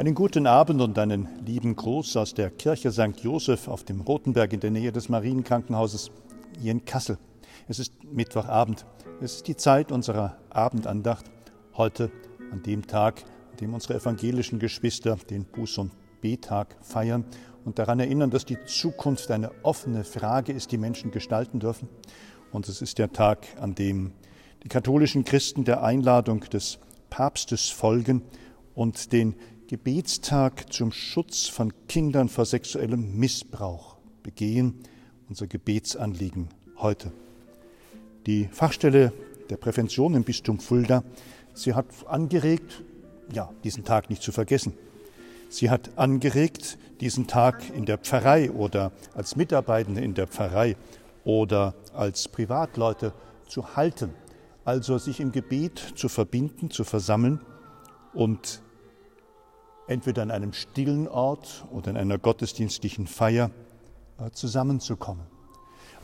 Einen guten Abend und einen lieben Gruß aus der Kirche St. Joseph auf dem Rotenberg in der Nähe des Marienkrankenhauses hier in Kassel. Es ist Mittwochabend. Es ist die Zeit unserer Abendandacht. Heute an dem Tag, an dem unsere evangelischen Geschwister den Buß- und Betag feiern und daran erinnern, dass die Zukunft eine offene Frage ist, die Menschen gestalten dürfen. Und es ist der Tag, an dem die katholischen Christen der Einladung des Papstes folgen und den Gebetstag zum Schutz von Kindern vor sexuellem Missbrauch begehen, unser Gebetsanliegen heute. Die Fachstelle der Prävention im Bistum Fulda, sie hat angeregt, ja, diesen Tag nicht zu vergessen. Sie hat angeregt, diesen Tag in der Pfarrei oder als Mitarbeitende in der Pfarrei oder als Privatleute zu halten, also sich im Gebet zu verbinden, zu versammeln und entweder an einem stillen Ort oder in einer gottesdienstlichen Feier äh, zusammenzukommen.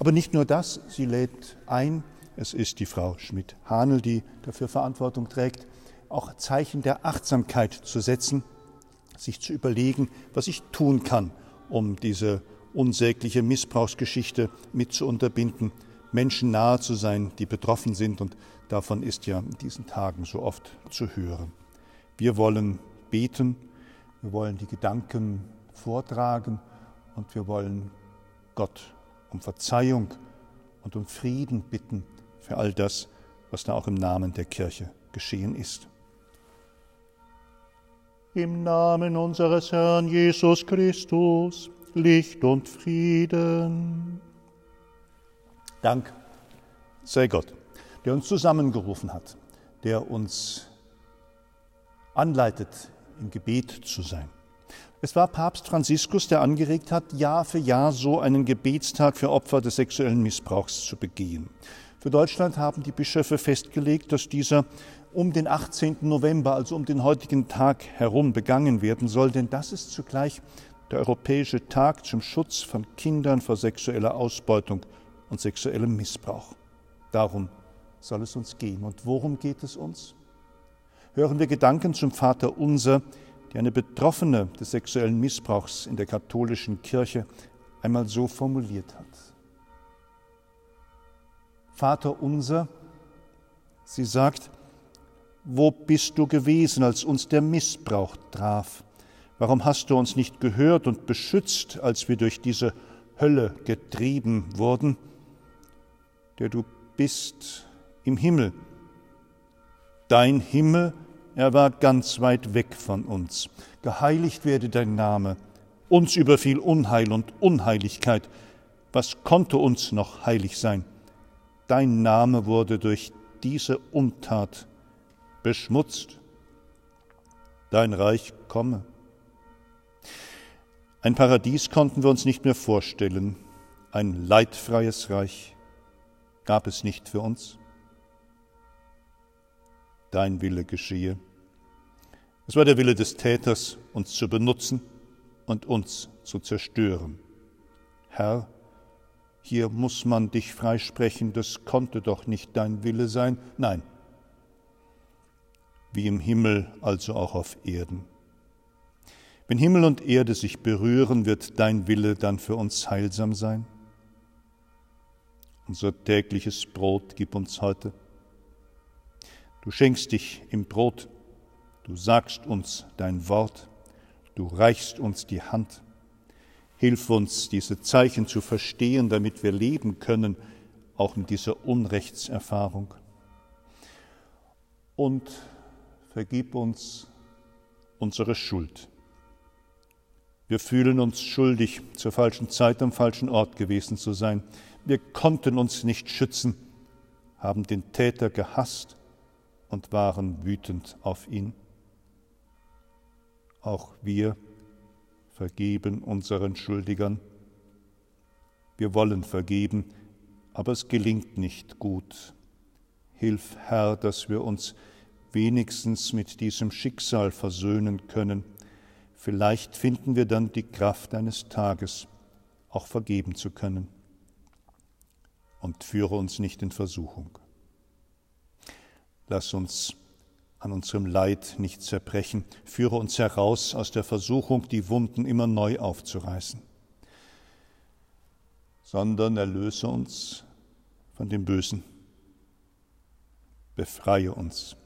Aber nicht nur das, sie lädt ein, es ist die Frau Schmidt-Hanel, die dafür Verantwortung trägt, auch Zeichen der Achtsamkeit zu setzen, sich zu überlegen, was ich tun kann, um diese unsägliche Missbrauchsgeschichte mit zu unterbinden, Menschen nahe zu sein, die betroffen sind und davon ist ja in diesen Tagen so oft zu hören. Wir wollen beten, wir wollen die Gedanken vortragen und wir wollen Gott um Verzeihung und um Frieden bitten für all das, was da auch im Namen der Kirche geschehen ist. Im Namen unseres Herrn Jesus Christus, Licht und Frieden. Dank sei Gott, der uns zusammengerufen hat, der uns anleitet, im Gebet zu sein. Es war Papst Franziskus, der angeregt hat, Jahr für Jahr so einen Gebetstag für Opfer des sexuellen Missbrauchs zu begehen. Für Deutschland haben die Bischöfe festgelegt, dass dieser um den 18. November, also um den heutigen Tag herum begangen werden soll, denn das ist zugleich der Europäische Tag zum Schutz von Kindern vor sexueller Ausbeutung und sexuellem Missbrauch. Darum soll es uns gehen. Und worum geht es uns? Hören wir Gedanken zum Vater Unser, die eine Betroffene des sexuellen Missbrauchs in der katholischen Kirche einmal so formuliert hat. Vater Unser, sie sagt, wo bist du gewesen, als uns der Missbrauch traf? Warum hast du uns nicht gehört und beschützt, als wir durch diese Hölle getrieben wurden? Der du bist im Himmel. Dein Himmel er war ganz weit weg von uns. Geheiligt werde dein Name. Uns überfiel Unheil und Unheiligkeit. Was konnte uns noch heilig sein? Dein Name wurde durch diese Untat beschmutzt. Dein Reich komme. Ein Paradies konnten wir uns nicht mehr vorstellen. Ein leidfreies Reich gab es nicht für uns dein Wille geschehe. Es war der Wille des Täters, uns zu benutzen und uns zu zerstören. Herr, hier muss man dich freisprechen, das konnte doch nicht dein Wille sein. Nein, wie im Himmel, also auch auf Erden. Wenn Himmel und Erde sich berühren, wird dein Wille dann für uns heilsam sein. Unser tägliches Brot gib uns heute Du schenkst dich im Brot, du sagst uns dein Wort, du reichst uns die Hand. Hilf uns, diese Zeichen zu verstehen, damit wir leben können, auch mit dieser Unrechtserfahrung. Und vergib uns unsere Schuld. Wir fühlen uns schuldig, zur falschen Zeit am falschen Ort gewesen zu sein. Wir konnten uns nicht schützen, haben den Täter gehasst und waren wütend auf ihn. Auch wir vergeben unseren Schuldigern. Wir wollen vergeben, aber es gelingt nicht gut. Hilf, Herr, dass wir uns wenigstens mit diesem Schicksal versöhnen können. Vielleicht finden wir dann die Kraft eines Tages, auch vergeben zu können. Und führe uns nicht in Versuchung. Lass uns an unserem Leid nicht zerbrechen. Führe uns heraus aus der Versuchung, die Wunden immer neu aufzureißen, sondern erlöse uns von dem Bösen. Befreie uns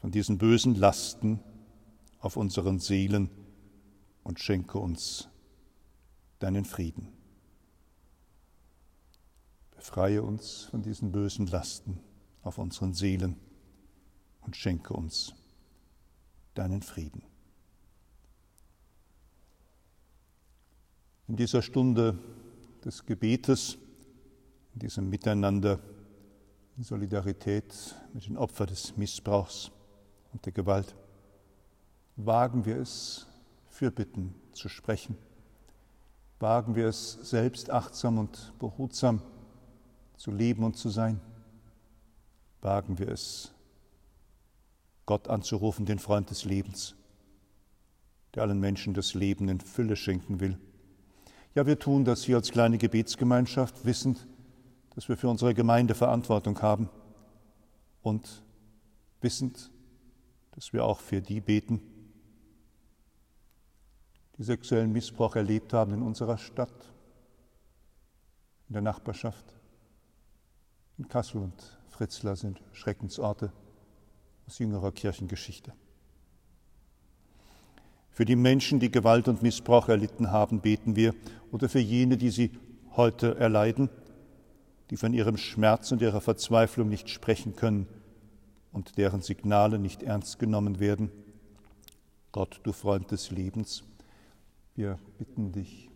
von diesen bösen Lasten auf unseren Seelen und schenke uns deinen Frieden. Befreie uns von diesen bösen Lasten auf unseren Seelen und schenke uns deinen Frieden. In dieser Stunde des Gebetes, in diesem Miteinander, in Solidarität mit den Opfern des Missbrauchs und der Gewalt, wagen wir es, Fürbitten zu sprechen. Wagen wir es, selbst achtsam und behutsam zu leben und zu sein. Wagen wir es, Gott anzurufen, den Freund des Lebens, der allen Menschen das Leben in Fülle schenken will. Ja, wir tun das hier als kleine Gebetsgemeinschaft, wissend, dass wir für unsere Gemeinde Verantwortung haben und wissend, dass wir auch für die beten, die sexuellen Missbrauch erlebt haben in unserer Stadt, in der Nachbarschaft. In Kassel und Fritzlar sind Schreckensorte aus jüngerer Kirchengeschichte. Für die Menschen, die Gewalt und Missbrauch erlitten haben, beten wir, oder für jene, die sie heute erleiden, die von ihrem Schmerz und ihrer Verzweiflung nicht sprechen können und deren Signale nicht ernst genommen werden. Gott, du Freund des Lebens, wir bitten dich,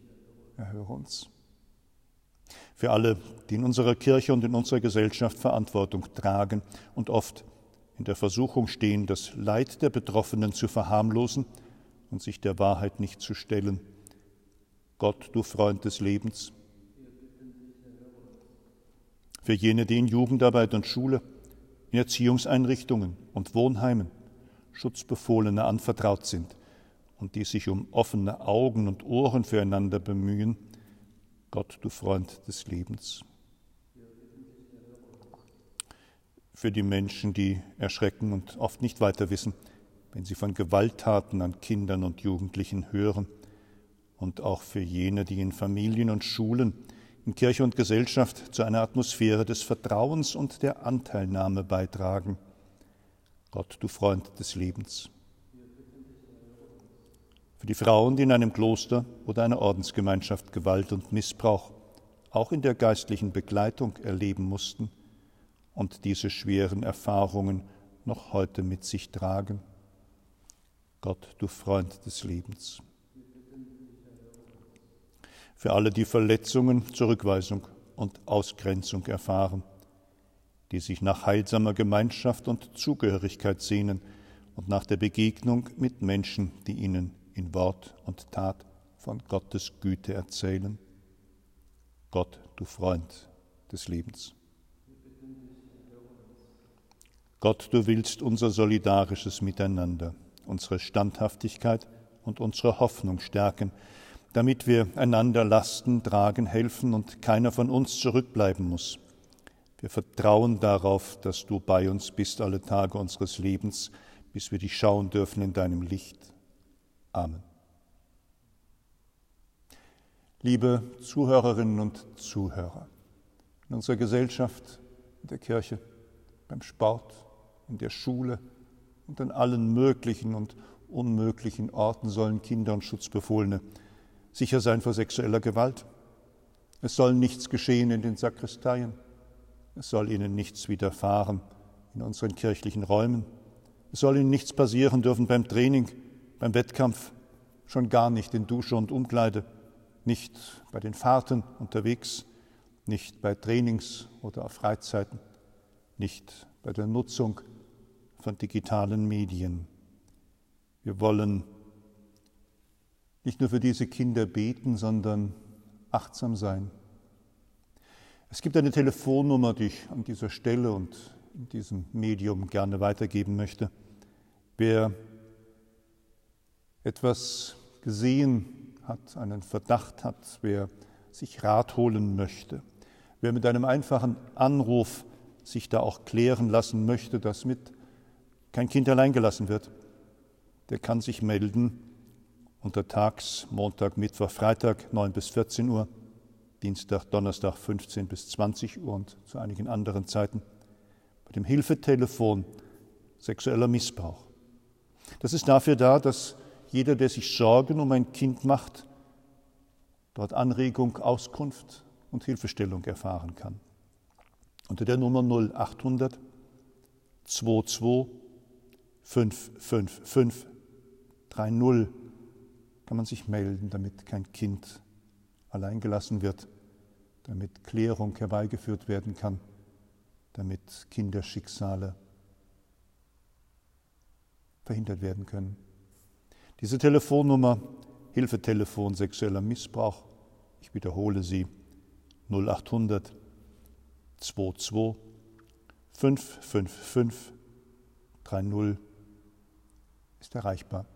erhöre uns. Für alle, die in unserer Kirche und in unserer Gesellschaft Verantwortung tragen und oft in der Versuchung stehen, das Leid der Betroffenen zu verharmlosen und sich der Wahrheit nicht zu stellen. Gott, du Freund des Lebens. Für jene, die in Jugendarbeit und Schule, in Erziehungseinrichtungen und Wohnheimen Schutzbefohlene anvertraut sind, und die sich um offene Augen und Ohren füreinander bemühen. Gott, du Freund des Lebens. Für die Menschen, die erschrecken und oft nicht weiter wissen, wenn sie von Gewalttaten an Kindern und Jugendlichen hören, und auch für jene, die in Familien und Schulen, in Kirche und Gesellschaft zu einer Atmosphäre des Vertrauens und der Anteilnahme beitragen. Gott, du Freund des Lebens für die Frauen, die in einem Kloster oder einer Ordensgemeinschaft Gewalt und Missbrauch auch in der geistlichen Begleitung erleben mussten und diese schweren Erfahrungen noch heute mit sich tragen. Gott, du Freund des Lebens. Für alle, die Verletzungen, Zurückweisung und Ausgrenzung erfahren, die sich nach heilsamer Gemeinschaft und Zugehörigkeit sehnen und nach der Begegnung mit Menschen, die ihnen in Wort und Tat von Gottes Güte erzählen. Gott, du Freund des Lebens. Gott, du willst unser solidarisches Miteinander, unsere Standhaftigkeit und unsere Hoffnung stärken, damit wir einander Lasten tragen helfen und keiner von uns zurückbleiben muss. Wir vertrauen darauf, dass du bei uns bist alle Tage unseres Lebens, bis wir dich schauen dürfen in deinem Licht. Amen. Liebe Zuhörerinnen und Zuhörer, in unserer Gesellschaft, in der Kirche, beim Sport, in der Schule und an allen möglichen und unmöglichen Orten sollen Kinder und Schutzbefohlene sicher sein vor sexueller Gewalt. Es soll nichts geschehen in den Sakristeien. Es soll ihnen nichts widerfahren in unseren kirchlichen Räumen. Es soll ihnen nichts passieren dürfen beim Training, beim Wettkampf, schon gar nicht in Dusche und Umkleide, nicht bei den Fahrten unterwegs, nicht bei Trainings oder auf Freizeiten, nicht bei der Nutzung von digitalen Medien. Wir wollen nicht nur für diese Kinder beten, sondern achtsam sein. Es gibt eine Telefonnummer, die ich an dieser Stelle und in diesem Medium gerne weitergeben möchte. Wer etwas gesehen hat, einen Verdacht hat, wer sich Rat holen möchte, wer mit einem einfachen Anruf sich da auch klären lassen möchte, dass mit kein Kind allein gelassen wird, der kann sich melden untertags, Montag, Mittwoch, Freitag 9 bis 14 Uhr, Dienstag, Donnerstag 15 bis 20 Uhr und zu einigen anderen Zeiten bei dem Hilfetelefon sexueller Missbrauch. Das ist dafür da, dass jeder, der sich Sorgen um ein Kind macht, dort Anregung, Auskunft und Hilfestellung erfahren kann. Unter der Nummer 0800 22 555 30 kann man sich melden, damit kein Kind allein gelassen wird, damit Klärung herbeigeführt werden kann, damit Kinderschicksale verhindert werden können. Diese Telefonnummer, Hilfetelefon sexueller Missbrauch, ich wiederhole sie, 0800 22 555 30 ist erreichbar.